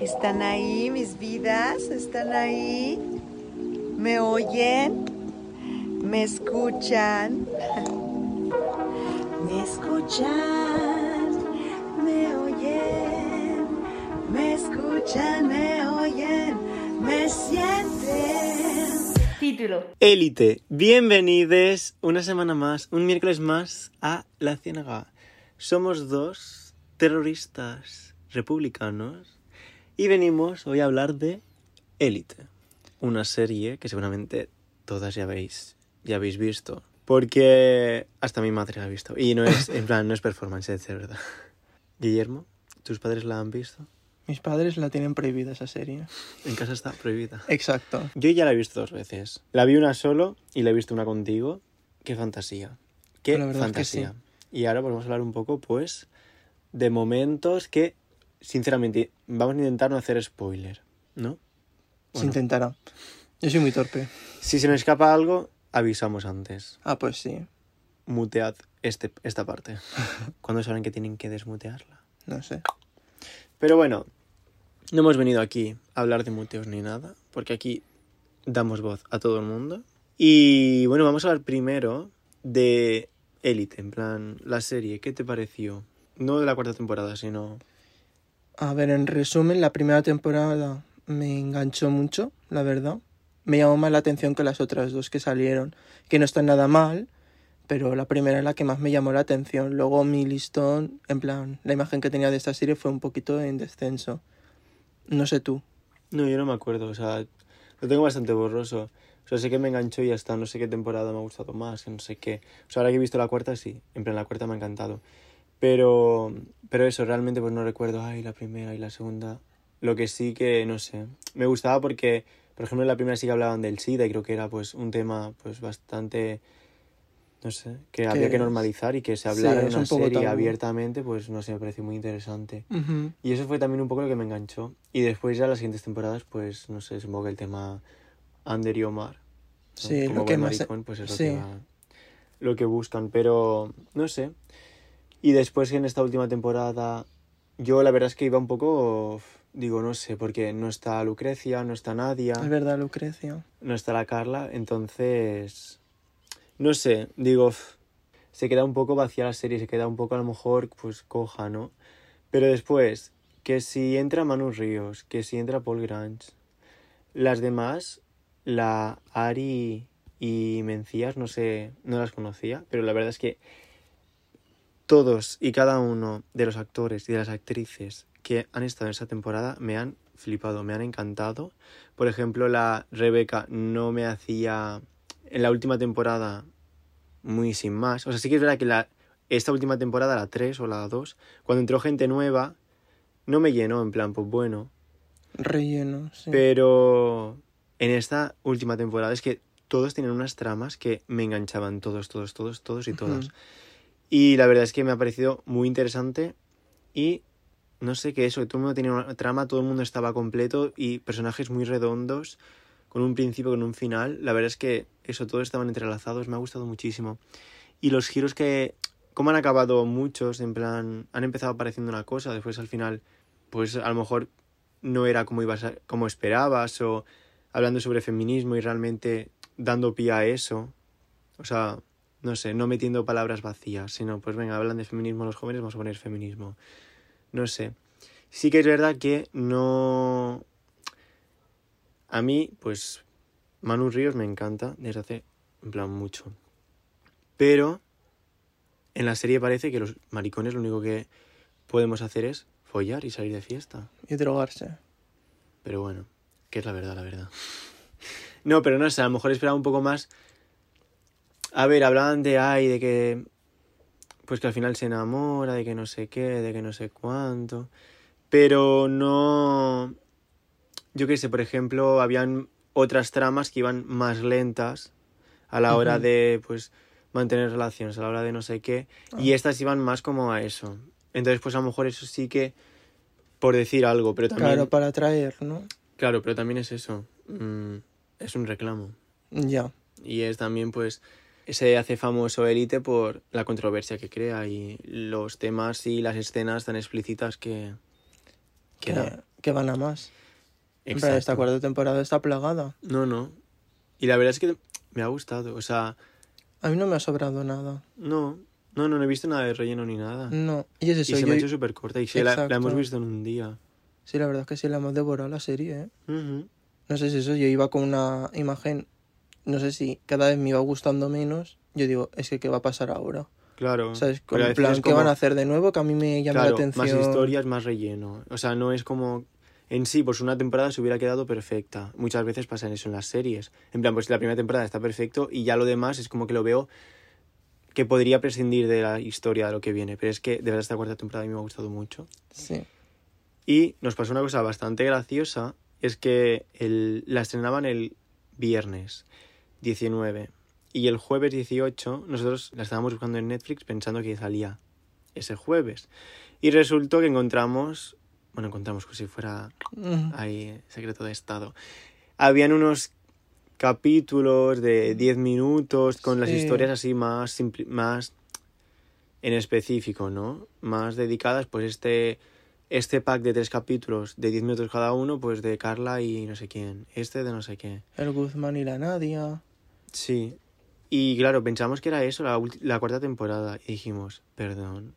¿Están ahí mis vidas? ¿Están ahí? ¿Me oyen? ¿Me escuchan? ¿Me escuchan? ¿Me oyen? ¿Me escuchan? ¿Me oyen? ¿Me sienten? Título. Élite, bienvenidos una semana más, un miércoles más a La Ciénaga. Somos dos terroristas republicanos y venimos hoy a hablar de Élite, una serie que seguramente todas ya habéis, ya habéis visto, porque hasta mi madre la ha visto y no es, en plan, no es performance, es de verdad. Guillermo, ¿tus padres la han visto? Mis padres la tienen prohibida esa serie. En casa está prohibida. Exacto. Yo ya la he visto dos veces. La vi una solo y la he visto una contigo. Qué fantasía. Qué La verdad es que fantasía. Y ahora vamos a hablar un poco, pues, de momentos que, sinceramente, vamos a intentar no hacer spoiler, ¿no? Se intentará. Yo soy muy torpe. Si se nos escapa algo, avisamos antes. Ah, pues sí. Mutead este, esta parte. Cuando saben que tienen que desmutearla. No sé. Pero bueno, no hemos venido aquí a hablar de muteos ni nada, porque aquí damos voz a todo el mundo. Y bueno, vamos a hablar primero de Élite, en plan, la serie, ¿qué te pareció? No de la cuarta temporada, sino... A ver, en resumen, la primera temporada me enganchó mucho, la verdad. Me llamó más la atención que las otras dos que salieron, que no están nada mal, pero la primera es la que más me llamó la atención. Luego mi listón, en plan, la imagen que tenía de esta serie fue un poquito en descenso. No sé tú. No, yo no me acuerdo, o sea, lo tengo bastante borroso. O sea, sé que me enganchó y ya está, no sé qué temporada me ha gustado más, que no sé qué. O sea, ahora que he visto la cuarta, sí, en plan, la cuarta me ha encantado. Pero, pero eso, realmente pues no recuerdo, ay, la primera y la segunda. Lo que sí que, no sé, me gustaba porque, por ejemplo, en la primera sí que hablaban del SIDA y creo que era pues un tema pues bastante, no sé, que había que normalizar y que se Sí, hablara en es una serie tabú. abiertamente, pues no sé, me pareció muy interesante. Ujú. Y eso fue también un poco lo que me enganchó. Y después ya las siguientes temporadas, pues no sé, supongo que el tema Ander y Omar. ¿no? Sí, Como lo que buen más... maricón, pues es lo, sí. que va- lo que buscan. Pero no sé. Y después en esta última temporada, yo la verdad es que iba un poco, digo, no sé, porque no está Lucrecia, no está Nadia, Es verdad, Lucrecia. no está la Carla, entonces, no sé, digo, se queda un poco vacía la serie, se queda un poco a lo mejor, pues coja, ¿no? Pero después, que si entra Manu Ríos, que si entra Paul Grange, las demás, la Ari y Mencías, no sé, no las conocía, pero la verdad es que todos y cada uno de los actores y de las actrices que han estado en esa temporada me han flipado, me han encantado. Por ejemplo, la Rebeca no me hacía en la última temporada muy sin más. O sea, sí que es verdad que la, esta última temporada, la 3 o la 2, cuando entró gente nueva, no me llenó en plan, pues bueno. Relleno, sí. Pero en esta última temporada es que todos tienen unas tramas que me enganchaban, todos, todos, todos, todos y todas. Y la verdad es que me ha parecido muy interesante y no sé qué eso, que todo el mundo tenía una trama, todo el mundo estaba completo y personajes muy redondos, con un principio, con un final. La verdad es que eso, todos estaban entrelazados, me ha gustado muchísimo. Y los giros que, como han acabado muchos, en plan, han empezado apareciendo una cosa, después al final, pues a lo mejor no era como ibas a- como esperabas o hablando sobre feminismo y realmente dando pie a eso. O sea, no sé, no metiendo palabras vacías, sino pues venga, hablan de feminismo los jóvenes, vamos a poner feminismo. No sé. Sí que es verdad que no... A mí, pues, Manu Ríos me encanta desde hace, en plan, mucho. Pero en la serie parece que los maricones lo único que podemos hacer es follar y salir de fiesta. Y drogarse. Pero bueno, que es la verdad, la verdad. No, pero no sé, a lo mejor esperaba un poco más. A ver, hablaban de ay, de que. Pues que al final se enamora, de que no sé qué, de que no sé cuánto. Pero no. Yo qué sé, por ejemplo, habían otras tramas que iban más lentas a la hora de, pues, mantener relaciones, a la hora de no sé qué. Y Ah. estas iban más como a eso. Entonces, pues a lo mejor eso sí que. Por decir algo, pero también. Claro, para atraer, ¿no? Claro, pero también es eso. mm, es un reclamo. Ya. Y es también, pues, se hace famoso Élite por la controversia que crea y los temas y las escenas tan explícitas que, que Que, que van a más. Plan, esta Exacto. cuarta temporada está plagada. No, no. Y la verdad es que me ha gustado. O sea, A mí no me ha sobrado nada. no, no, no, no he visto nada de relleno ni nada. No. Y es y eso, se yo- me ha hecho súper corta. Y sí, la, la Exacto. hemos visto en un día. Sí, la verdad es que sí la hemos devorado la serie, ¿eh? Ujú. No sé si eso, yo iba con una imagen, no sé si cada vez me iba gustando menos. Yo digo, es que ¿qué va a pasar ahora? Claro. ¿Sabes? Con veces plan, es ¿qué como- van a hacer de nuevo? Que a mí me llama Claro, la atención. más historias, más relleno. O sea, no es como... En sí, pues una temporada se hubiera quedado perfecta. Muchas veces pasa eso en las series. En plan, pues la primera temporada está perfecto y ya lo demás es como que lo veo que podría prescindir de la historia de lo que viene. Pero es que de verdad esta cuarta temporada a mí me ha gustado mucho. Sí. Y nos pasó una cosa bastante graciosa, es que el, la estrenaban el viernes 19 y el jueves 18 nosotros la estábamos buscando en Netflix pensando que salía ese jueves. Y resultó que encontramos, bueno, encontramos como si fuera Mm, ahí secreto de estado. Habían unos capítulos de 10 minutos con las historias así más más en específico, ¿no? Más dedicadas pues este este pack de tres capítulos de 10 minutos cada uno, pues de Carla y no sé quién, este de no sé qué. El Guzmán y la Nadia. Sí. Y claro, pensamos que era eso, la, la cuarta temporada. Y dijimos, perdón,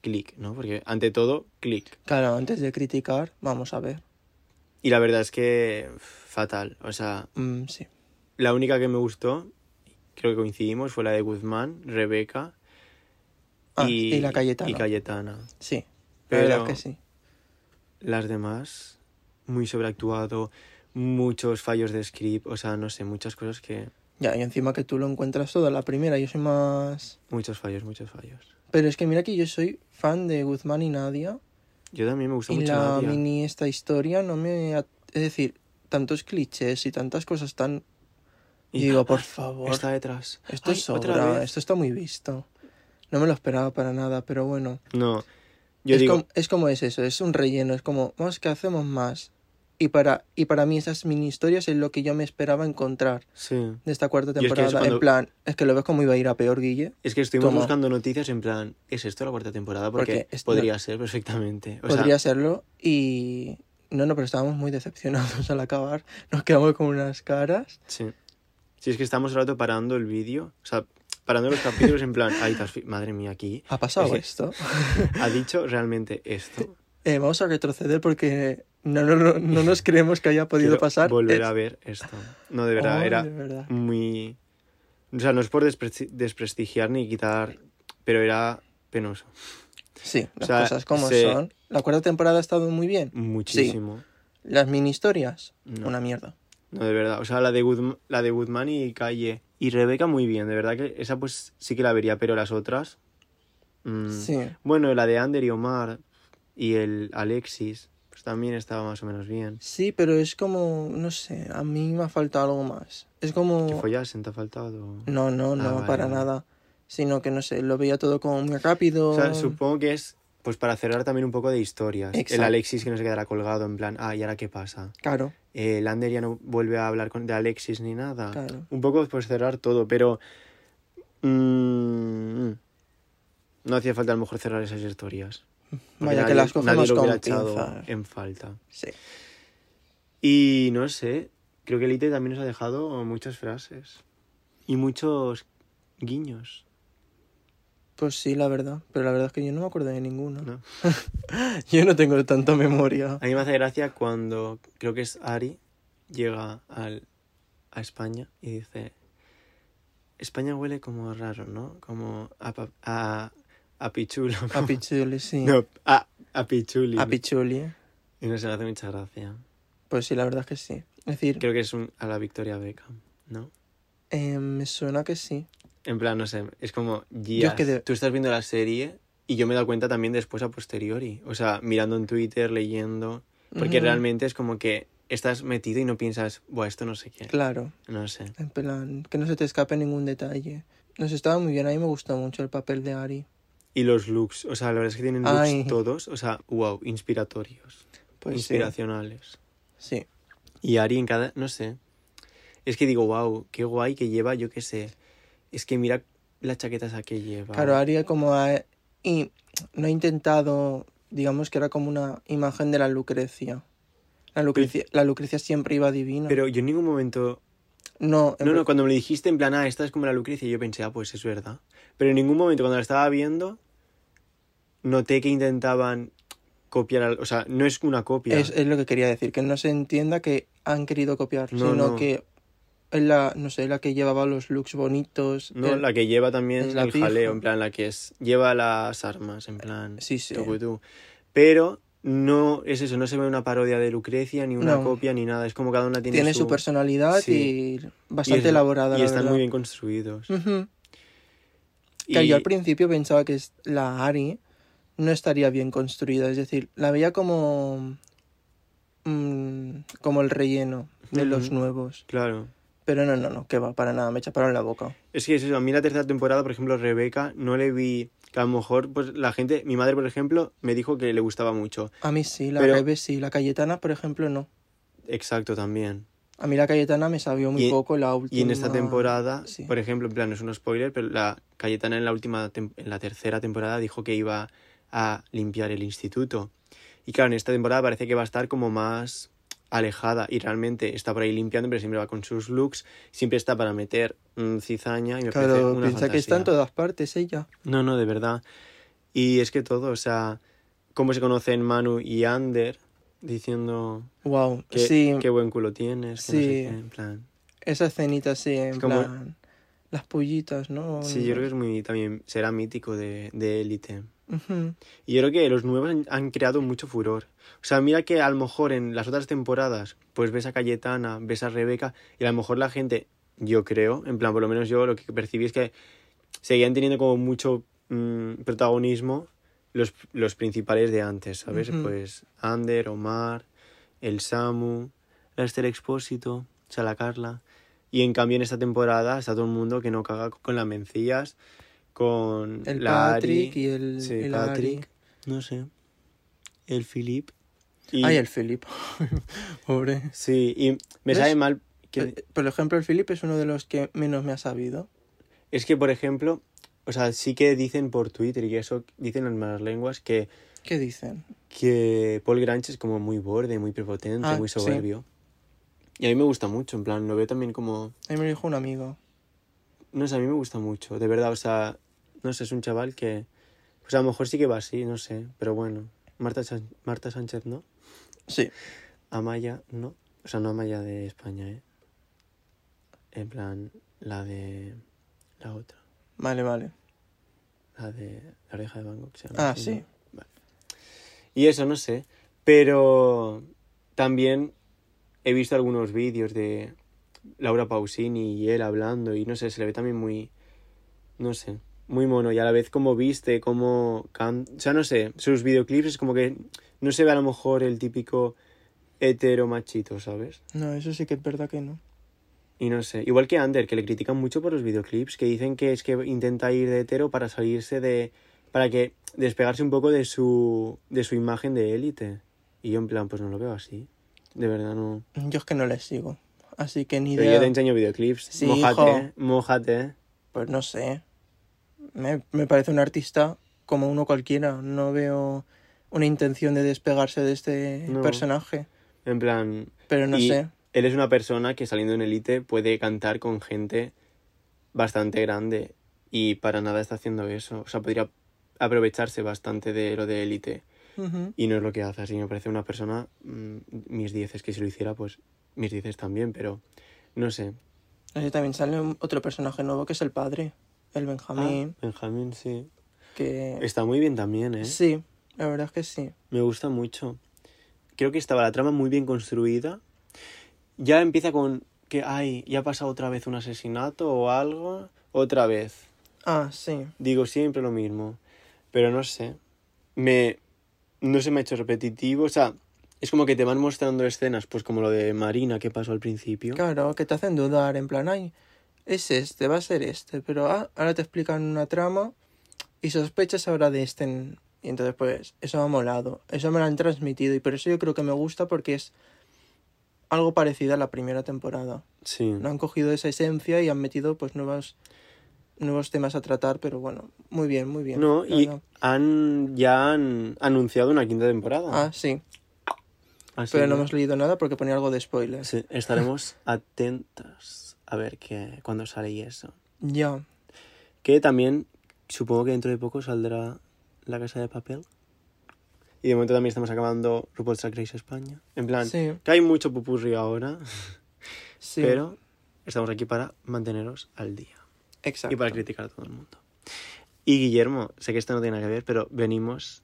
clic, ¿no? Porque ante todo, clic. Claro, antes de criticar, vamos a ver. Y la verdad es que fatal. O sea, Mm, sí. la única que me gustó, creo que coincidimos, fue la de Guzmán, Rebeca Ah, y la Cayetana. y Cayetana. Sí, la Pero verdad que sí. las demás, muy sobreactuado, muchos fallos de script, o sea, no sé, muchas cosas que... Ya, y encima que tú lo encuentras todo, la primera, yo soy más... Muchos fallos, muchos fallos. Pero es que mira que yo soy fan de Guzmán y Nadia. Yo también me gusta y mucho la Nadia. mini esta historia no me... Es decir, tantos clichés y tantas cosas tan... Y digo, por favor, Está detrás. esto Ay, es otra sobra, esto está muy visto. No me lo esperaba para nada, pero bueno. No, yo es, digo, como, es como es eso, es un relleno, es como, vamos, que hacemos más? Y para, y para mí esas mini historias es lo que yo me esperaba encontrar sí. de esta cuarta Y es que temporada. cuando- En plan, es que lo ves como iba a ir a peor, Guille. Es que estuvimos Toma. buscando noticias en plan, ¿es esto la cuarta temporada? Porque, Porque podría ser perfectamente. O Podría sea, serlo y... No, no, pero estábamos muy decepcionados al acabar. Nos quedamos con unas caras. sí. Si es que estamos un rato parando el vídeo, o sea, parando los capítulos en plan, ay, madre mía, aquí ¿Ha pasado Es esto? ha dicho realmente esto. Eh, vamos a retroceder porque no, no, no, no nos creemos que haya podido Quiero pasar. Volver Es- a ver esto. No, de verdad, era de verdad. muy... O sea, no es por despresti- desprestigiar ni quitar, pero era penoso. Sí, las sea, cosas como se- son. La cuarta temporada ha estado muy bien. Muchísimo. Las mini historias, No. una mierda. No, de verdad. O sea, la de, Guzm- la de Guzmán y Calle. Y Rebeca muy bien, de verdad que esa pues sí que la vería, pero las otras... mm, Sí. Bueno, la de Ander y Omar y el Alexis, pues también estaba más o menos bien. Sí, pero es como, no sé, a mí me ha faltado algo más. Es como... ¿Que follasen te ha faltado? No, no, Ah, no, vale, para vale. nada. Sino que, no sé, lo veía todo como muy rápido. O sea, supongo que es pues para cerrar también un poco de historias. El. Alexis que no se quedará colgado en plan, ah, ¿y ahora qué pasa? Claro, Eh, el Ander ya no vuelve a hablar con, de Alexis ni nada. claro. Un poco pues cerrar todo, pero... mm, no hacía falta a lo mejor cerrar esas historias. Vaya que las cogemos lo con pinzas. en falta. Sí. Y no sé, creo que Elite también nos ha dejado muchas frases y muchos guiños. Pues sí, la verdad. Pero la verdad es que yo no me acuerdo de ninguno. ¿no? Yo no tengo tanta memoria. A mí me hace gracia cuando creo que es Ari llega al, a España y dice España huele como raro, ¿no? Como a, a pichulo. A Pichuli, sí. No, a, a pichuli. A Pichuli. ¿eh? Y no se hace mucha gracia. Pues sí, la verdad es que sí. Es decir, Creo que es un, a la Victoria Beckham, ¿no? eh, me suena que sí. En plan, no sé, es como, Yo es que de- tú estás viendo la serie y yo me he dado cuenta también después a posteriori. O sea, mirando en Twitter, leyendo. Porque realmente es como que estás metido y no piensas, buah, esto no sé qué. Claro. No sé. En plan, que no se te escape ningún detalle. Nos estaba muy bien, a mí me gustó mucho el papel de Ari. Y los looks, o sea, la verdad es que tienen looks Ay. todos, o sea, wow, inspiratorios, Pues sí. inspiracionales. Sí. Y Ari en cada, no sé. Es que digo, wow, qué guay que lleva, yo qué sé. Es que mira la chaqueta esa que lleva. Claro, Ari como y no ha intentado, digamos que era como una imagen de la Lucrecia. La Lucrecia, la Lucrecia siempre iba divina. Pero yo en ningún momento... no, No, no, cuando me lo dijiste en plan, ah, esta es como la Lucrecia, yo pensé, ah, pues es verdad. Pero en ningún momento cuando la estaba viendo, noté que intentaban copiar, al- o sea, no es una copia. es, es lo que quería decir, que no se entienda que han querido copiar, No, sino no. que es la, no sé, la que llevaba los looks bonitos. No, el- la que lleva también el pija. jaleo, en plan, la que es lleva las armas, en plan, Sí, sí. tucutú. Pero no es eso, no se ve una parodia de Lucrecia, ni una No. copia, ni nada. Es como cada una tiene, tiene su personalidad Sí. y bastante es- elaborada. Y la están verdad. muy bien construidos. Y- Que yo al principio pensaba que es- la Ari no estaría bien construida, es decir, la veía como mm, como el relleno de los nuevos. Claro. Pero no, no, no, que va, para nada, me chaparon la boca. Es que es eso, a mí la tercera temporada, por ejemplo, Rebeca, no le vi que a lo mejor, pues la gente, mi madre, por ejemplo, me dijo que le gustaba mucho. A mí sí, la Pero- Rebe sí, la Cayetana, por ejemplo, no. Exacto, también. A mí la Cayetana me sabió muy Y- poco la última. Y en esta temporada, sí. por ejemplo, en plan, no es un spoiler, pero la Cayetana en la última, en la tercera temporada dijo que iba a limpiar el instituto. Y claro, en esta temporada parece que va a estar como más alejada y realmente está por ahí limpiando, pero siempre va con sus looks, siempre está para meter mm, cizaña y me parece Claro, una piensa que está en todas partes ella. No, no, de verdad. Y es que todo, o sea, cómo se conocen Manu y Ander diciendo Wow, que, sí, qué buen culo tienes, que no sé Sí. qué, en plan. esa escenita sí, en como- plan... Las pollitas, ¿no? Sí, yo creo que es muy, también será mítico de, de élite. Ujú. Y yo creo que los nuevos han, han creado mucho furor. O sea, mira que a lo mejor en las otras temporadas, pues ves a Cayetana, ves a Rebeca, y a lo mejor la gente, yo creo, en plan, por lo menos yo lo que percibí es que seguían teniendo como mucho mm, protagonismo los, los principales de antes, ¿sabes? Pues Ander, Omar, el Samu, la Esther Expósito, o sea, la Carla. Y en cambio en esta temporada está todo el mundo que no caga con las mencillas, con El la Patrick Ari, y el, Sí, el Patrick. Ari. no sé. El Philip. Y, Ay, el Philip. Pobre. Sí, y me ¿Ves? sabe mal que... Por ejemplo, el Philip es uno de los que menos me ha sabido. Es que, por ejemplo, o sea, sí que dicen por Twitter y eso, dicen las malas lenguas que, ¿Qué dicen? que Paul Grange es como muy borde, muy prepotente, Ah, muy sí. soberbio. Y a mí me gusta mucho, en plan, lo veo también como... A mí me lo dijo un amigo. No sé, a mí me gusta mucho, de verdad, o sea, no sé, es un chaval que... Pues a lo mejor sí que va así, no sé, pero bueno. Marta, San- Marta Sánchez no, Sí. Amaya no, o sea, no Amaya de España, ¿eh? En plan, la de... La otra. Vale, vale. La de la oreja de Van Gogh. se llama Ah, así, sí. ¿no? Vale. Y eso, no sé. Pero también he visto algunos vídeos de Laura Pausini y él hablando y no sé, se le ve también muy, no sé, muy mono y a la vez como viste, como can... O sea, no sé, sus videoclips es como que no se ve a lo mejor el típico hetero machito, ¿sabes? No, eso sí que es verdad que no. Y no sé, igual que Ander, que le critican mucho por los videoclips, que dicen que es que intenta ir de hetero para salirse de. para que. despegarse un poco de su. de su imagen de élite. Y yo en plan, pues no lo veo así. De verdad no. Yo es que no les sigo. Así que ni Pero idea. yo te enseño videoclips. Sí, mójate, hijo. mójate. Pues no sé. Me, me parece un artista como uno cualquiera. No veo una intención de despegarse de este No. personaje. En plan. Pero no y sé. Él es una persona que saliendo en élite puede cantar con gente bastante grande. Y para nada está haciendo eso. O sea, podría aprovecharse bastante de lo de Ujú. Y no es lo que hace, así me parece una persona, mm, mis dieces, que si lo hiciera, pues mis dieces también, pero no sé. Así también sale otro personaje nuevo que es el padre, el Benjamín. Ah, Benjamín, sí. Que Está muy bien también, ¿eh? sí, la verdad es que sí. Me gusta mucho. Creo que estaba la trama muy bien construida. Ya empieza con que, ay, ya ha pasado otra vez un asesinato o algo. Otra vez. Ah, sí. Digo siempre lo mismo. Pero no sé. Me. No se me ha hecho repetitivo. O sea, es como que te van mostrando escenas, pues como lo de Marina que pasó al principio. Claro, que te hacen dudar, en plan, ay, es este, va a ser este, pero ah, ahora te explican una trama y sospechas ahora de este. Y entonces, pues, eso me ha molado, eso me lo han transmitido y por eso yo creo que me gusta porque es algo parecido a la primera temporada. Sí. No han cogido esa esencia y han metido, pues, nuevos, nuevos temas a tratar, pero bueno, muy bien, muy bien. No, y verdad. han ya han anunciado una quinta temporada. Ah, sí. Así pero no que- hemos leído nada porque ponía algo de spoiler. Sí, estaremos atentos a ver qué, cuándo sale y eso. Ya. Que también supongo que dentro de poco saldrá La Casa de Papel. Y de momento también estamos acabando RuPaul's Drag Race España. En plan, Sí. que hay mucho pupurri ahora, Sí. pero estamos aquí para manteneros al día. Exacto. Y para criticar a todo el mundo. Y Guillermo, sé que esto no tiene nada que ver, pero venimos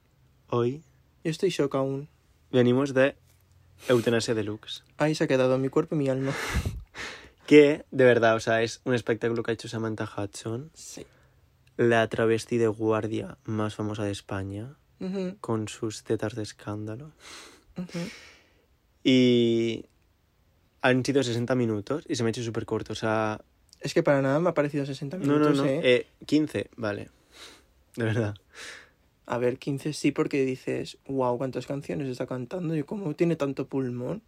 hoy, Yo estoy shock aún. venimos de Eutanasia Deluxe. Ahí se ha quedado mi cuerpo y mi alma. Que, de verdad, o sea, es un espectáculo que ha hecho Samantha Hudson, Sí. la travesti de guardia más famosa de España, Ujú, con sus tetas de escándalo. ujú. Y han sido 60 minutos y se me ha hecho súper corto. O sea, Es que para nada me ha parecido 60 no, minutos, no, no. ¿eh? eh, 15, vale. De verdad. A ver, 15 sí, porque dices, wow, cuántas canciones está cantando y cómo tiene tanto pulmón.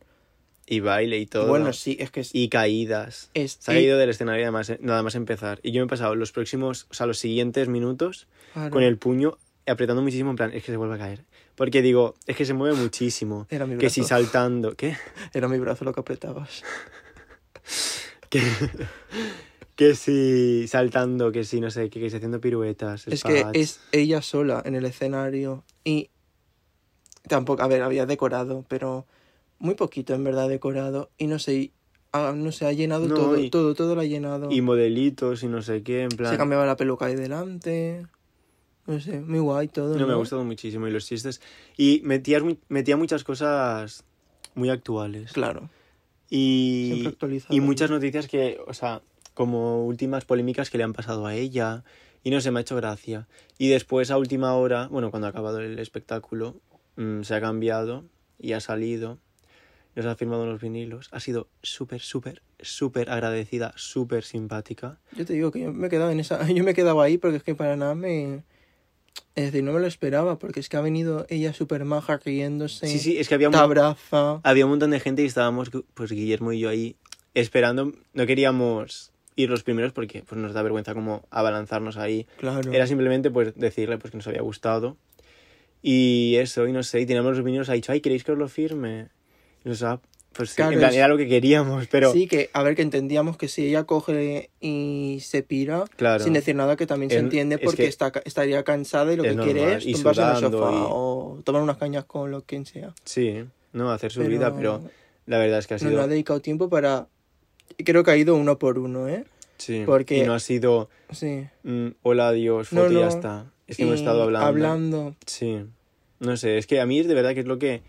Y baile y todo. Bueno, sí, es que es. Y caídas. es Se ha caído del escenario nada más, nada más empezar. Y yo me he pasado los próximos, o sea, los siguientes minutos claro, con el puño apretando muchísimo en plan, es que se vuelve a caer. Porque digo, es que se mueve muchísimo. Era mi Que si brazo. saltando, ¿qué? Era mi brazo lo que apretabas. Que, que si saltando, que si no sé, que, que si haciendo piruetas. Es que es ella sola en el escenario y tampoco, a ver, había decorado, pero muy poquito en verdad decorado y no sé, ah, no sé, ha llenado No, todo, y- todo, todo lo ha llenado. Y modelitos y no sé qué, en plan... Se cambiaba la peluca ahí delante. No sé, muy guay todo. No, me ha gustado muchísimo. Y los chistes... Y metía, metía muchas cosas muy actuales. Claro, Y, y muchas noticias que, o sea, como últimas polémicas que le han pasado a ella. Y no sé, me ha hecho gracia. Y después a última hora, bueno, cuando ha acabado el espectáculo, mm, se ha cambiado y ha salido. Nos ha firmado unos vinilos. Ha sido súper, súper, súper agradecida, súper simpática. Yo te digo que yo me he quedado en esa, yo me he quedado ahí porque es que para nada me, es decir, no me lo esperaba porque es que ha venido ella súper maja riéndose, Sí, sí, es que había un, abraza, había un montón de gente y estábamos, pues Guillermo y yo ahí esperando. No queríamos ir los primeros porque pues, nos da vergüenza como abalanzarnos ahí. claro. Era simplemente pues decirle pues que nos había gustado. Y eso, y no sé, y teníamos los vinilos, ha dicho, ay, ¿queréis que os lo firme? Y nos ha, pues sí, Claro, en plan, es- era lo que queríamos, pero Sí, que a ver, que entendíamos que si ella coge y se pira, claro, sin decir nada, que también se En- entiende es porque que está, estaría cansada y lo es que normal, quiere es tumbarse en el sofá y- o tomar unas cañas con lo quien sea. sí, no, hacer su vida, pero la verdad es que ha no sido, ha dedicado tiempo para... Creo que ha ido uno por uno, ¿eh? sí, porque- y no ha sido, Sí. mm, hola, adiós, No, foto y ya no, está. Es que hemos estado hablando. Hablando. Sí, no sé, es que a mí es de verdad que es lo que,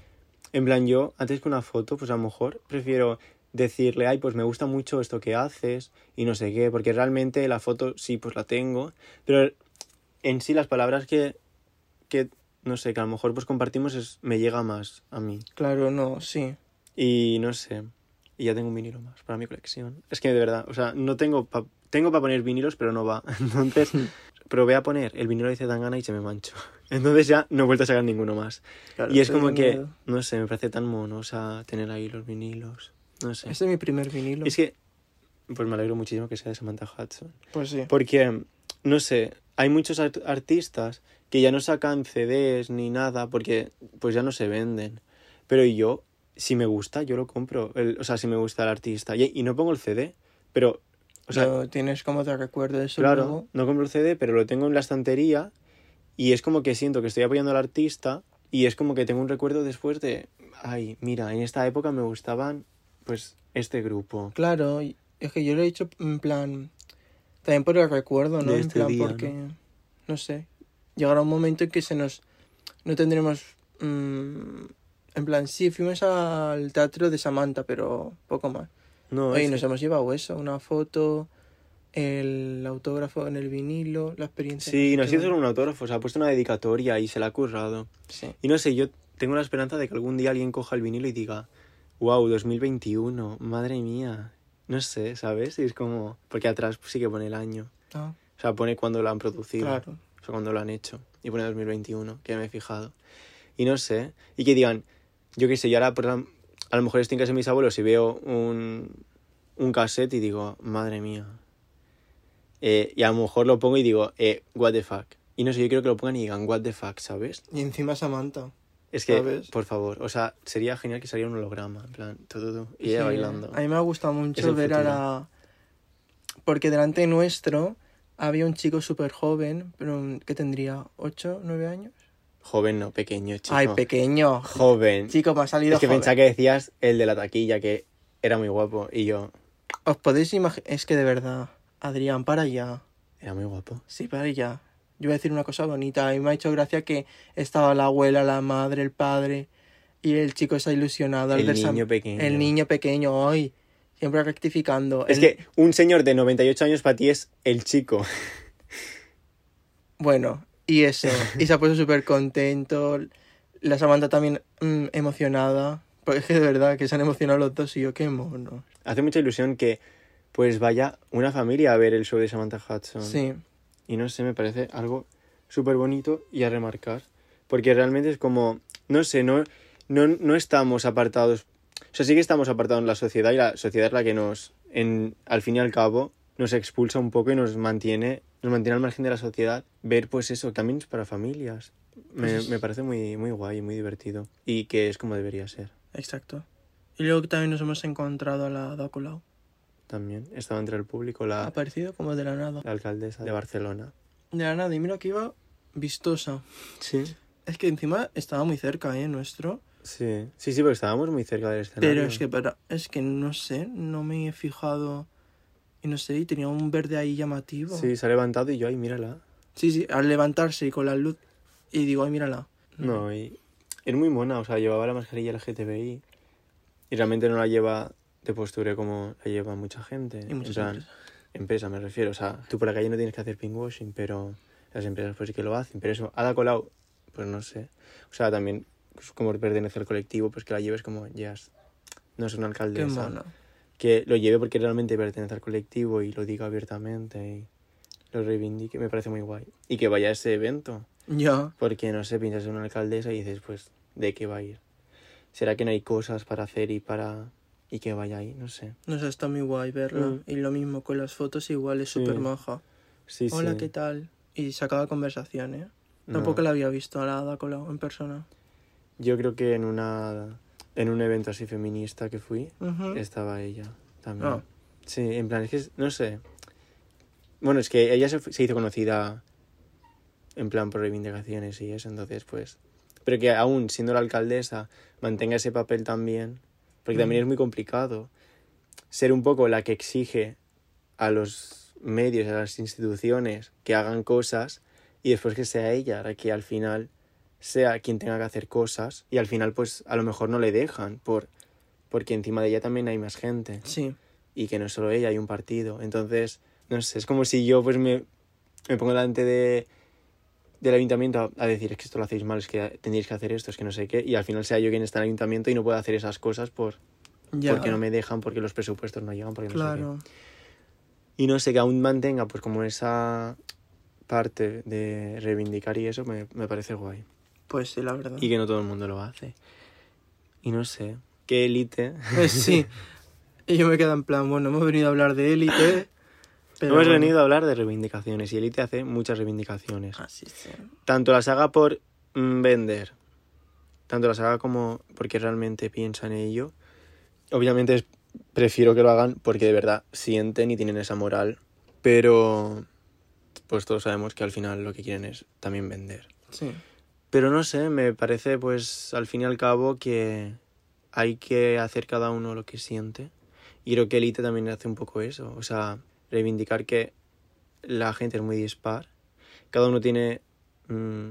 en plan, yo antes que una foto, pues a lo mejor prefiero decirle, ay, pues me gusta mucho esto que haces y no sé qué, porque realmente la foto sí, pues la tengo, pero en sí las palabras que, que no sé, que a lo mejor pues compartimos es, me llega más a mí Claro, no, sí. y no sé, y ya tengo un vinilo más para mi colección. Es que de verdad, o sea, no tengo, pa- tengo para poner vinilos, pero no va, entonces pero voy a poner el vinilo de Zetangana y se me mancho. Entonces ya no he vuelto a sacar ninguno más. Claro, y es como que, miedo. no sé, me parece tan mono, o sea, tener ahí los vinilos. No sé. Este es mi primer vinilo. Es que, pues me alegro muchísimo que sea de Samantha Hudson. Pues sí. Porque, no sé, hay muchos art- artistas que ya no sacan CDs ni nada porque pues ya no se venden. Pero yo, si me gusta, yo lo compro. El- o sea, si me gusta el artista. Y, y no pongo el CD, pero, o sea, Lo tienes como te recuerdo de eso Claro, luego. no compro el CD, pero lo tengo en la estantería y es como que siento que estoy apoyando al artista y es como que tengo un recuerdo después de, ay, mira, en esta época me gustaban, pues, este grupo. Claro, es que yo lo he hecho en plan. También por el recuerdo, ¿no? De en este plan, día, porque. ¿no? sé. Llegará un momento en que se nos. No tendremos. mm, en plan, sí, fuimos al teatro de Samantha, pero poco más. No, Oye, nos hemos llevado eso: una foto, el autógrafo en el vinilo, la experiencia. Sí, no ha que sido tuve. solo un autógrafo, se ha puesto una dedicatoria y se la ha currado. Sí. Y no sé, yo tengo la esperanza de que algún día alguien coja el vinilo y diga, wow, 2021, madre mía. No sé, ¿sabes? Y es como, porque atrás sí que pone el año. Ah, O sea, pone cuando lo han producido. claro. O sea, cuando lo han hecho. Y pone 2021, que ya me he fijado. Y no sé. Y que digan, yo qué sé, yo ahora por la- a lo mejor estoy en casa de mis abuelos y veo un, un cassette y digo, madre mía. Eh, y a lo mejor lo pongo y digo, eh, what the fuck. Y no sé, yo quiero que lo pongan y digan, what the fuck, ¿sabes? Y encima Samantha. Es que, ¿Sabes? por favor, o sea, sería genial que saliera un holograma, en plan, todo, todo, y ella Sí, bailando. A mí me ha gustado mucho ver a la... Porque delante nuestro había un chico súper joven, pero que tendría 8, 9 años. Joven, no, pequeño, chico. Ay, pequeño. Joven. Chico, me ha salido es que joven. pensaba que decías el de la taquilla, que era muy guapo, y yo, Os podéis imaginar... Es que de verdad, Adrián, para allá. era muy guapo. Sí, para allá. Yo voy a decir una cosa bonita. A mí me ha hecho gracia que estaba la abuela, la madre, el padre y el chico está ilusionado. El niño pequeño. El niño pequeño, hoy. Siempre rectificando. Es El- que un señor de 98 años para ti es el chico. Bueno, y eso. Y se ha puesto súper contento. La Samantha también mm, emocionada. Porque es que de verdad que se han emocionado los dos y yo, qué mono. Hace mucha ilusión que pues vaya una familia a ver el show de Samantha Hudson. Sí, Y no sé, me parece algo súper bonito y a remarcar. Porque realmente es como, no sé, no, no, no estamos apartados. O sea, sí que estamos apartados en la sociedad y la sociedad es la que nos, en, al fin y al cabo, nos expulsa un poco y nos mantiene, nos mantiene al margen de la sociedad. Ver pues eso, también es para familias. Me, me parece muy, muy guay, muy divertido. Y que es como debería ser. exacto. Y luego también nos hemos encontrado a la Ada Colau. También estaba entre el público Ha la, aparecido como de la nada. la alcaldesa de Barcelona. De la nada, y mira que iba vistosa. Sí. Es que encima estaba muy cerca, ¿eh? Nuestro. Sí, sí, sí, porque estábamos muy cerca del escenario. Pero es que, para, es que no sé, no me he fijado. Y no sé, y tenía un verde ahí llamativo. Sí, se ha levantado y yo, ay, mírala. sí, sí, al levantarse y con la luz. Y digo, ay, mírala. No, y es muy mona, o sea, llevaba la mascarilla LGTBI y realmente no la lleva de posture como la lleva mucha gente. Y muchas en empresas. empresa me refiero, o sea, tú por la calle no tienes que hacer pinkwashing, pero las empresas pues sí que lo hacen. Pero eso, Ada Colau, pues no sé. O sea, también pues, como pertenece al colectivo, pues que la lleves como, ya, no es una Qué alcaldesa. mona. Que lo lleve porque realmente pertenece al colectivo y lo diga abiertamente y lo reivindique, me parece muy guay. Y que vaya a ese evento. Ya. Porque, no sé, piensas en una alcaldesa y dices, pues, ¿de qué va a ir? ¿Será que no hay cosas para hacer y para... y que vaya ahí? No sé. No sé, está muy guay verla. Mm. Y lo mismo con las fotos, igual es Sí. súper maja. Sí, Hola, sí. ¿qué tal? Y sacaba conversación, ¿eh? No. Tampoco la había visto a la Ada Colau en persona. Yo creo que en una... en un evento así feminista que fui, estaba ella también. Ah. Sí, en plan, es que, no sé. Bueno, es que ella se, se hizo conocida en plan por reivindicaciones y eso, entonces, pues... Pero que aún siendo la alcaldesa mantenga ese papel también, porque también es muy complicado ser un poco la que exige a los medios, a las instituciones que hagan cosas y después que sea ella la que al final sea quien tenga que hacer cosas y al final pues a lo mejor no le dejan por porque encima de ella también hay más gente Sí. y que no es solo ella, hay un partido. Entonces, no sé, es como si yo pues me, me pongo delante de, del ayuntamiento a, a decir es que esto lo hacéis mal, es que tendríais que hacer esto, es que no sé qué, y al final sea yo quien está en el ayuntamiento y no puedo hacer esas cosas por, Ya. porque no me dejan, porque los presupuestos no llegan, porque no sé Claro. qué. Y no sé, que aún mantenga pues como esa parte de reivindicar y eso me, me parece guay. Pues sí, la verdad. Y que no todo el mundo lo hace. Y no sé, qué élite. Pues sí. Y yo me quedo en plan, bueno, hemos venido a hablar de élite. Pero Hemos bueno. venido a hablar de reivindicaciones y Elite hace muchas reivindicaciones. Ah, sí, sí. Tanto las haga por mm, vender, tanto las haga como porque realmente piensa en ello. Obviamente prefiero que lo hagan porque de verdad sienten y tienen esa moral, pero pues todos sabemos que al final lo que quieren es también vender. Sí. Pero no sé, me parece pues al fin y al cabo que hay que hacer cada uno lo que siente. Y creo que Elite también hace un poco eso. O sea, reivindicar que la gente es muy dispar. Cada uno tiene, mm,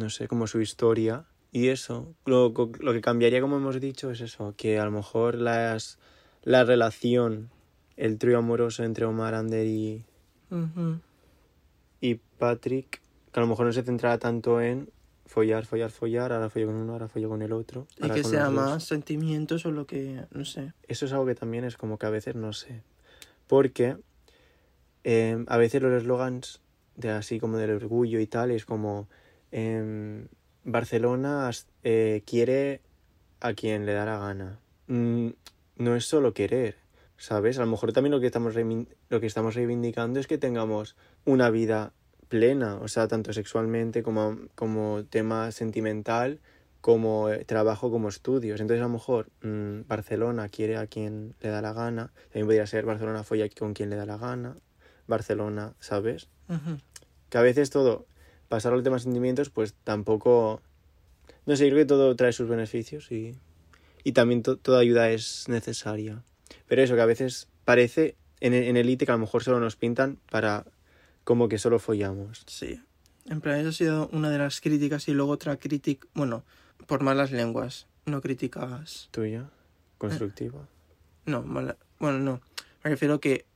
no sé, como su historia. Y eso, lo, lo que cambiaría, como hemos dicho, es eso. Que a lo mejor las, la relación, el trío amoroso entre Omar, Ander y, y Patrick, que a lo mejor no se centrara tanto en follar, follar, follar, ahora follo con uno, ahora follo con el otro. Y que sea más sentimientos o lo que, no sé. Eso es algo que también es como que a veces no sé. Porque eh, a veces los eslogans de así como del orgullo y tal es como em, Barcelona eh, quiere a quien le da la gana. Mm, no es solo querer, ¿sabes? A lo mejor también lo que estamos lo que estamos reivindicando es que tengamos una vida plena, o sea, tanto sexualmente como, como tema sentimental como eh, trabajo como estudios. Entonces a lo mejor mm, Barcelona quiere a quien le da la gana, también podría ser Barcelona folla con quien le da la gana, Barcelona, ¿sabes? Ujú. Que a veces todo, pasar al tema sentimientos, pues tampoco... No sé, creo que todo trae sus beneficios y, y también to- toda ayuda es necesaria. Pero eso, que a veces parece en en Elite que a lo mejor solo nos pintan para como que solo follamos. Sí. En plan, eso ha sido una de las críticas y luego otra crítica, bueno, por malas lenguas, no críticas. ¿Tuya? ¿Constructiva? No, mala- bueno, no. Me refiero que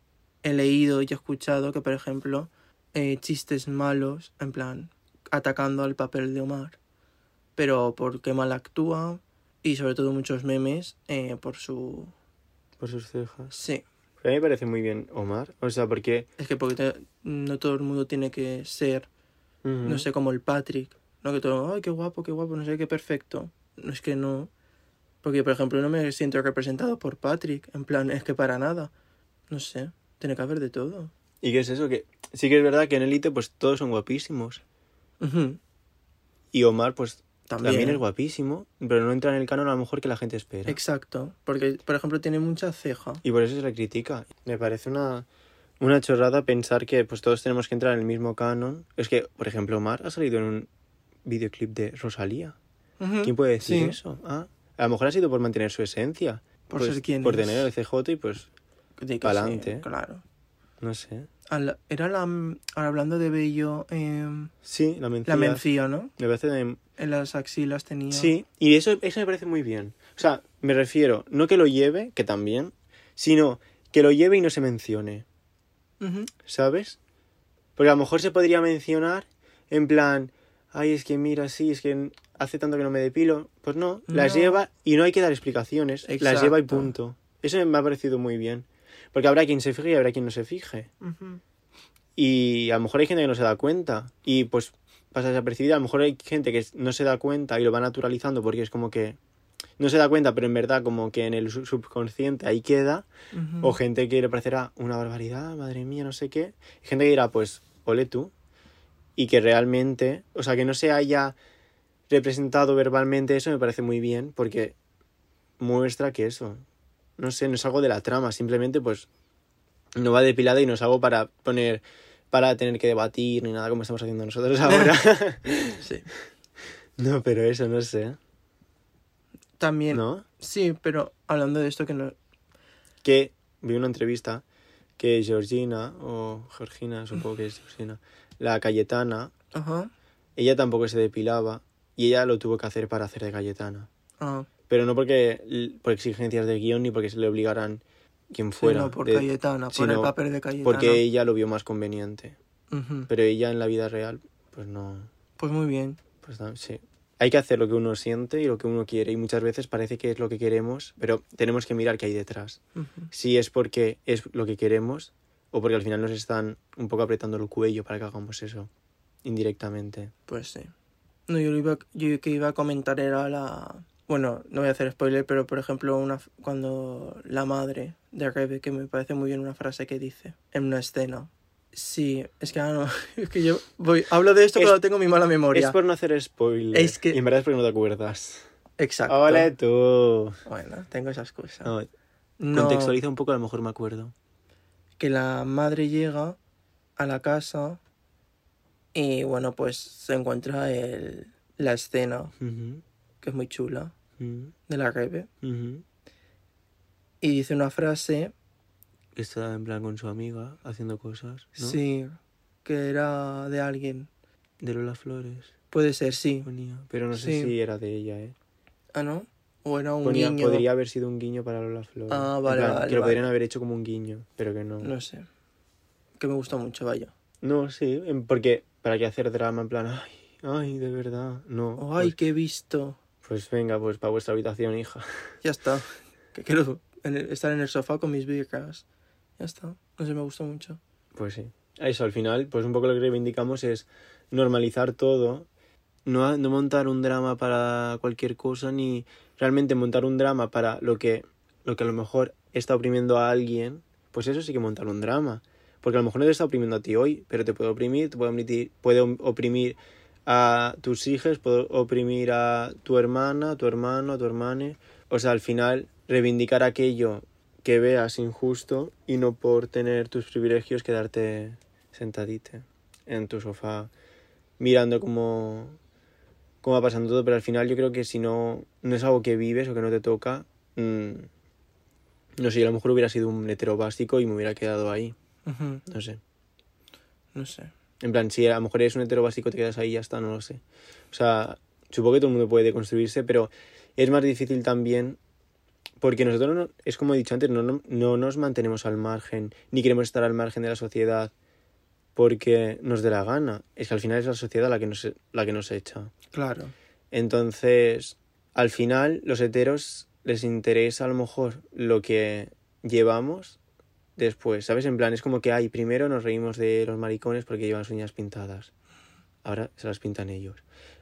he leído y he escuchado que, por ejemplo, eh, chistes malos, en plan, atacando al papel de Omar, pero porque mal actúa y sobre todo muchos memes eh, por su... Por sus cejas. Sí, Pero a mí me parece muy bien Omar. O sea, porque... es que porque te- no todo el mundo tiene que ser, no sé, como el Patrick, ¿no? Que todo, ay, qué guapo, qué guapo, no sé, qué perfecto. No es que no. Porque, por ejemplo, no me siento representado por Patrick, en plan, es que para nada. No sé, tiene que haber de todo. ¿Y qué es eso? Que sí que es verdad que en Elite pues todos son guapísimos. Ujú, Y Omar pues También. también, es guapísimo, pero no entra en el canon a lo mejor que la gente espera. Exacto, porque, por ejemplo, tiene mucha ceja. Y por eso se le critica. Me parece una, una chorrada pensar que pues todos tenemos que entrar en el mismo canon. Es que, por ejemplo, Omar ha salido en un videoclip de Rosalía. ¿Quién puede decir sí, eso? Ah, a lo mejor ha sido por mantener su esencia. Por Pues, ser quien Por es. tener el CJ y pues, que sí, ¿eh? claro. no sé. Al- era la... Ahora hablando de Bello, eh, Sí, la mencía. la mencía, ¿no? Me parece de- En las axilas tenía... Sí, y eso, eso me parece muy bien. O sea, me refiero, no que lo lleve, que también, sino que lo lleve y no se mencione, ¿sabes? Porque a lo mejor se podría mencionar en plan, ay, es que mira, sí, es que hace tanto que no me depilo. Pues no, las lleva y no hay que dar explicaciones, las lleva y punto. Eso me ha parecido muy bien. Porque habrá quien se fije y habrá quien no se fije. Y a lo mejor hay gente que no se da cuenta. Y pues pasa desapercibida. A lo mejor hay gente que no se da cuenta y lo va naturalizando porque es como que no se da cuenta, pero en verdad como que en el sub- subconsciente ahí queda. O gente que le parecerá una barbaridad, madre mía, no sé qué. Y gente que dirá, pues, ole tú. Y que realmente, o sea, que no se haya representado verbalmente eso me parece muy bien porque muestra que eso, no sé, no es algo de la trama, simplemente pues no va depilada y no es algo para poner, para tener que debatir ni nada como estamos haciendo nosotros ahora. Sí. no, pero eso no sé, También... ¿no? Sí, pero hablando de esto que no... Que vi una entrevista que Georgina, o Georgina, supongo que es Georgina, la Cayetana, Ajá. ella tampoco se depilaba y ella lo tuvo que hacer para hacer de Cayetana. Ah, Pero no porque por exigencias de guion ni porque se le obligaran quien sí, fuera. no, por de- Cayetana, por el papel de Cayetana. Porque ella lo vio más conveniente. Pero ella en la vida real, pues no. Pues muy bien. Pues no, sí. Hay que hacer lo que uno siente y lo que uno quiere. Y muchas veces parece que es lo que queremos, pero tenemos que mirar qué hay detrás. Si es porque es lo que queremos o porque al final nos están un poco apretando el cuello para que hagamos eso. Indirectamente. Pues sí. No, yo lo iba, yo que iba a comentar era la... Bueno, no voy a hacer spoiler, pero por ejemplo, una, cuando la madre de Rebe, que me parece muy bien una frase que dice en una escena. Sí, es que ahora no, es que yo voy, hablo de esto, Es- pero tengo mi mala memoria. Es por no hacer spoiler. Es que- Y en verdad es porque no te acuerdas. Exacto. ¡Ole tú! Bueno, tengo esas cosas. No, No, Contextualiza un poco, a lo mejor me acuerdo. que la madre llega a la casa y bueno, pues se encuentra el, la escena, Ujú, que es muy chula, ujú, de la Rebe. Y dice una frase, Está en plan con su amiga haciendo cosas, ¿no? sí, que era de alguien. De Lola Flores. Puede ser, sí. Ponía. Pero no sé Sí. si era de ella, ¿eh? Ah, ¿no? O era un Ponía- niño. Podría haber sido un guiño para Lola Flores. Ah, vale, plan, vale, Que lo vale. podrían haber hecho como un guiño, pero que no. No sé. Que me gusta mucho, vaya. No, sí, porque para qué hacer drama en plan, ay, ay, de verdad. No. Ay, pues, que he visto. Pues venga, pues para vuestra habitación, hija. Ya está. Que quiero estar en el sofá con mis birras. Ya está. No sé, me gusta mucho. Pues sí. Eso, al final, pues un poco lo que reivindicamos es normalizar todo, no, no montar un drama para cualquier cosa, ni realmente montar un drama para lo que, lo que a lo mejor está oprimiendo a alguien, pues eso sí que montar un drama. Porque a lo mejor no te está oprimiendo a ti hoy, pero te puede oprimir, te puede oprimir, puede oprimir a tus hijos, puedo oprimir a tu hermana, a tu hermano, a tu hermana. O sea, al final, reivindicar aquello que veas injusto y no por tener tus privilegios quedarte sentadite en tu sofá mirando cómo, cómo va pasando todo, pero al final yo creo que si no, no es algo que vives o que no te toca, mm, no sé, a lo mejor hubiera sido un hetero básico y me hubiera quedado ahí, no sé. No sé. En plan, si a lo mejor eres un hetero básico, te quedas ahí y ya está, no lo sé. O sea, supongo que todo el mundo puede deconstruirse, pero es más difícil también porque nosotros, no, es como he dicho antes, no, no, no nos mantenemos al margen, ni queremos estar al margen de la sociedad porque nos dé la gana. Es que al final es la sociedad la que nos, la que nos echa. Claro. Entonces, al final, los heteros les interesa a lo mejor lo que llevamos después, ¿sabes? En plan, es como que, ay, primero nos reímos de los maricones porque llevan uñas pintadas. Ahora se las pintan ellos.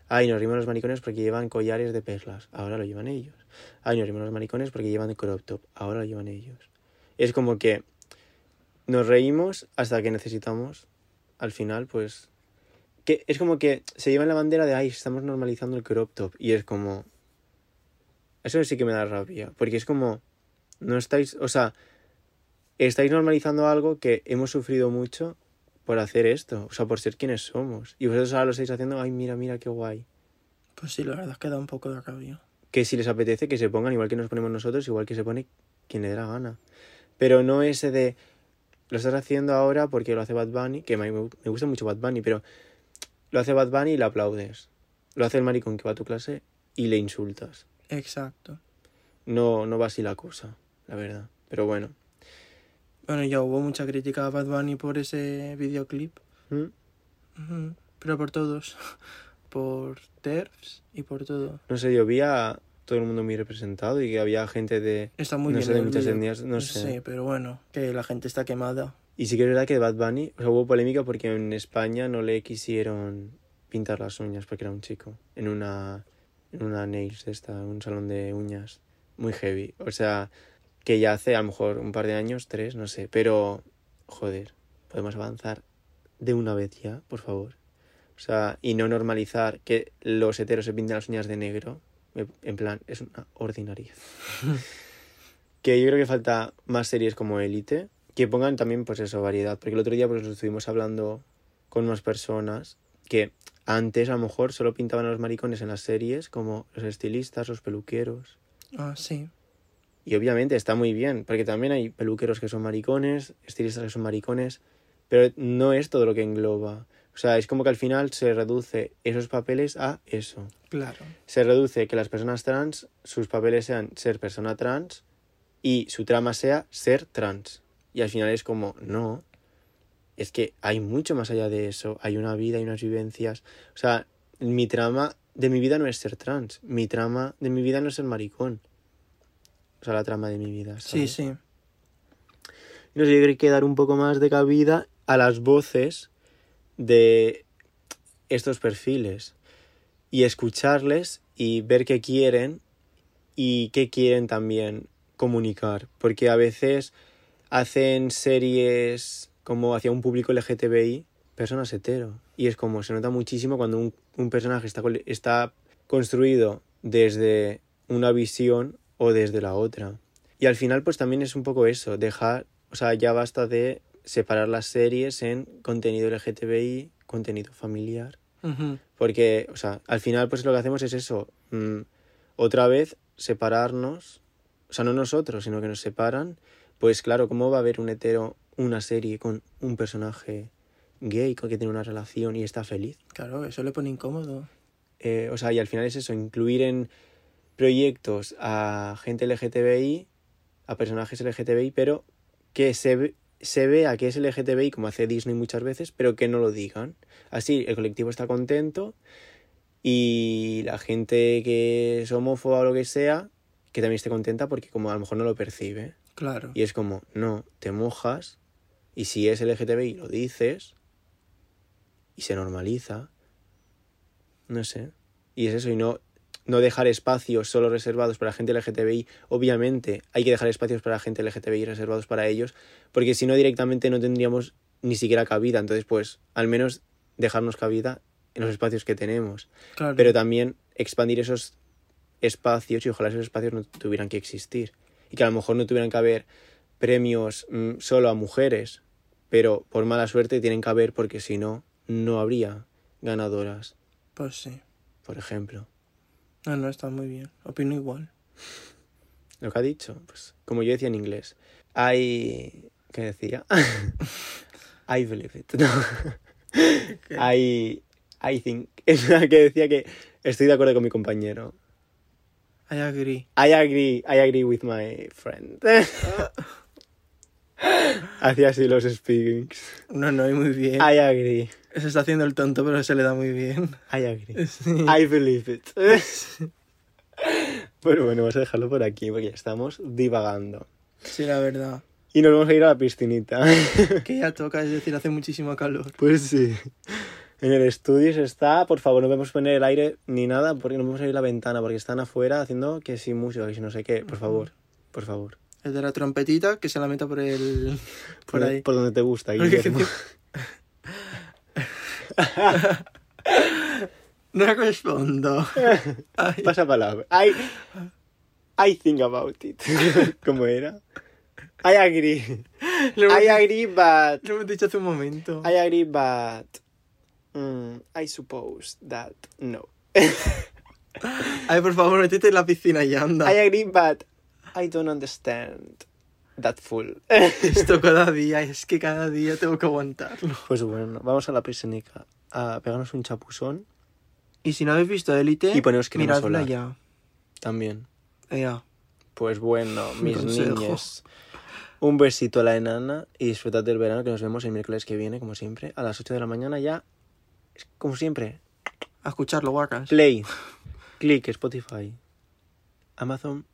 Ay, nos reímos los maricones porque llevan collares de perlas. Ahora lo llevan ellos. Ay, nos reímos los maricones porque llevan crop top. Ahora lo llevan ellos. Es como que nos reímos hasta que necesitamos, al final, pues... Que es como que se llevan la bandera de, ay, estamos normalizando el crop top. Y es como... Eso sí que me da rabia. Porque es como... No estáis... O sea, estáis normalizando algo que hemos sufrido mucho por hacer esto. O sea, por ser quienes somos. Y vosotros ahora lo estáis haciendo, ay, mira, mira, qué guay. Pues sí, la verdad es que da un poco de rabia. Que si les apetece que se pongan igual que nos ponemos nosotros, igual que se pone quien le dé la gana. Pero no ese de... Lo estás haciendo ahora porque lo hace Bad Bunny, que me, me gusta mucho Bad Bunny, pero lo hace Bad Bunny y le aplaudes. Lo hace el maricón que va a tu clase y le insultas. Exacto. No, no va así la cosa, la verdad. Pero bueno. Bueno, ya hubo mucha crítica a Bad Bunny por ese videoclip. ¿Mm? Pero por todos. Por TERFs y por todo. No sé, yo vi a todo el mundo muy representado y que había gente de... Está muy no bien. sé, de muchas etnias, no sé. Sí, pero bueno, que la gente está quemada. Y sí que es verdad que Bad Bunny, o sea, hubo polémica porque en España no le quisieron pintar las uñas porque era un chico. En una, en una nails esta, un salón de uñas. Muy heavy. O sea, que ya hace a lo mejor un par de años, tres, no sé. Pero, joder, podemos avanzar de una vez ya, por favor. O sea, y no normalizar que los heteros se pinten las uñas de negro. En plan, es una ordinariedad. que yo creo que falta más series como Élite que pongan también, pues eso, variedad. Porque el otro día, pues estuvimos hablando con unas personas que antes a lo mejor solo pintaban a los maricones en las series, como los estilistas, los peluqueros. Ah, sí. Y obviamente está muy bien, porque también hay peluqueros que son maricones, estilistas que son maricones, pero no es todo lo que engloba. O sea, es como que al final se reduce esos papeles a eso. Claro. Se reduce que las personas trans, sus papeles sean ser persona trans y su trama sea ser trans. Y al final es como, no, es que hay mucho más allá de eso. Hay una vida, hay unas vivencias. O sea, mi trama de mi vida no es ser trans. Mi trama de mi vida no es ser maricón. O sea, la trama de mi vida. Sí, sí. No sé, yo creo que dar un poco más de cabida a las voces de estos perfiles y escucharles y ver qué quieren y qué quieren también comunicar. Porque a veces hacen series como hacia un público LGTBI, personas hetero. Y es como, se nota muchísimo cuando un, un personaje está, está construido desde una visión o desde la otra. Y al final, pues también es un poco eso, dejar, o sea, ya basta de separar las series en contenido LGTBI, contenido familiar. Porque, o sea, al final, pues lo que hacemos es eso, mm, otra vez separarnos, o sea, no nosotros, sino que nos separan. Pues claro, ¿cómo va a haber un hetero, una serie con un personaje gay con que tiene una relación y está feliz? Claro, eso le pone incómodo. Eh, o sea, y al final es eso, incluir en proyectos a gente LGTBI, a personajes LGTBI, pero que se, ve- se vea que es LGTBI como hace Disney muchas veces, pero que no lo digan. Así el colectivo está contento y la gente que es homófoba o lo que sea, que también esté contenta porque como a lo mejor no lo percibe. Claro. Y es como, no, te mojas y si es LGTBI lo dices y se normaliza. No sé. Y es eso, y no, no dejar espacios solo reservados para gente LGTBI. Obviamente hay que dejar espacios para gente LGTBI reservados para ellos, porque si no directamente no tendríamos ni siquiera cabida. Entonces, pues, al menos dejarnos cabida en los espacios que tenemos. Claro. Pero también expandir esos espacios y ojalá esos espacios no tuvieran que existir. Y que a lo mejor no tuvieran que haber premios mm, solo a mujeres, pero por mala suerte tienen que haber porque si no, no habría ganadoras, Pues sí. por ejemplo. No, no, está muy bien. Opino igual. Lo que ha dicho, pues como yo decía en inglés, I... ¿Qué decía? I believe it. No. I, I think. Es la que decía que estoy de acuerdo con mi compañero. I agree. I agree, I agree with my friend. Hacía así los speakings. No, no, y muy bien. I agree, Se está haciendo el tonto, pero se le da muy bien. I agree. Sí. I believe it. Pero bueno, vamos a dejarlo por aquí porque ya estamos divagando. Sí, la verdad. Y nos vamos a ir a la piscinita. Que ya toca, es decir, hace muchísimo calor. Pues sí. En el estudio se está, por favor, no podemos poner el aire ni nada porque no podemos abrir la ventana porque están afuera haciendo que si música, que si no sé qué. Por favor, por favor. El de la trompetita, que se la meta por el... Por ahí. Por donde te gusta, Guillermo. No respondo. Ay, Pasa palabra. I, I think about it. ¿Cómo era? I agree. lo, I agree, but... lo hemos dicho hace un momento. I agree, but... mm, I suppose that no. Ay, por favor, métete en la piscina y anda. I agree, but I don't understand that full. Esto cada día, es que cada día tengo que aguantarlo. Pues bueno, vamos a la piscinica a pegarnos un chapuzón Y si no habéis visto Élite, Y poneros crema miradla solar. ya. también. Ya. Pues bueno, mis consejo. niñas. Un besito a la enana y disfrutad del verano que nos vemos el miércoles que viene, como siempre, a las 8 de la mañana ya. Como siempre, A escucharlo, guacas. Play, click, Spotify, Amazon,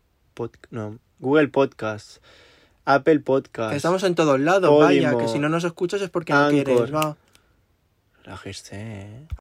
pod, no, Google Podcasts, Apple Podcasts. Que estamos en todos lados, vaya, Podimo, que si no nos escuchas es porque no quieres, va. ¿eh?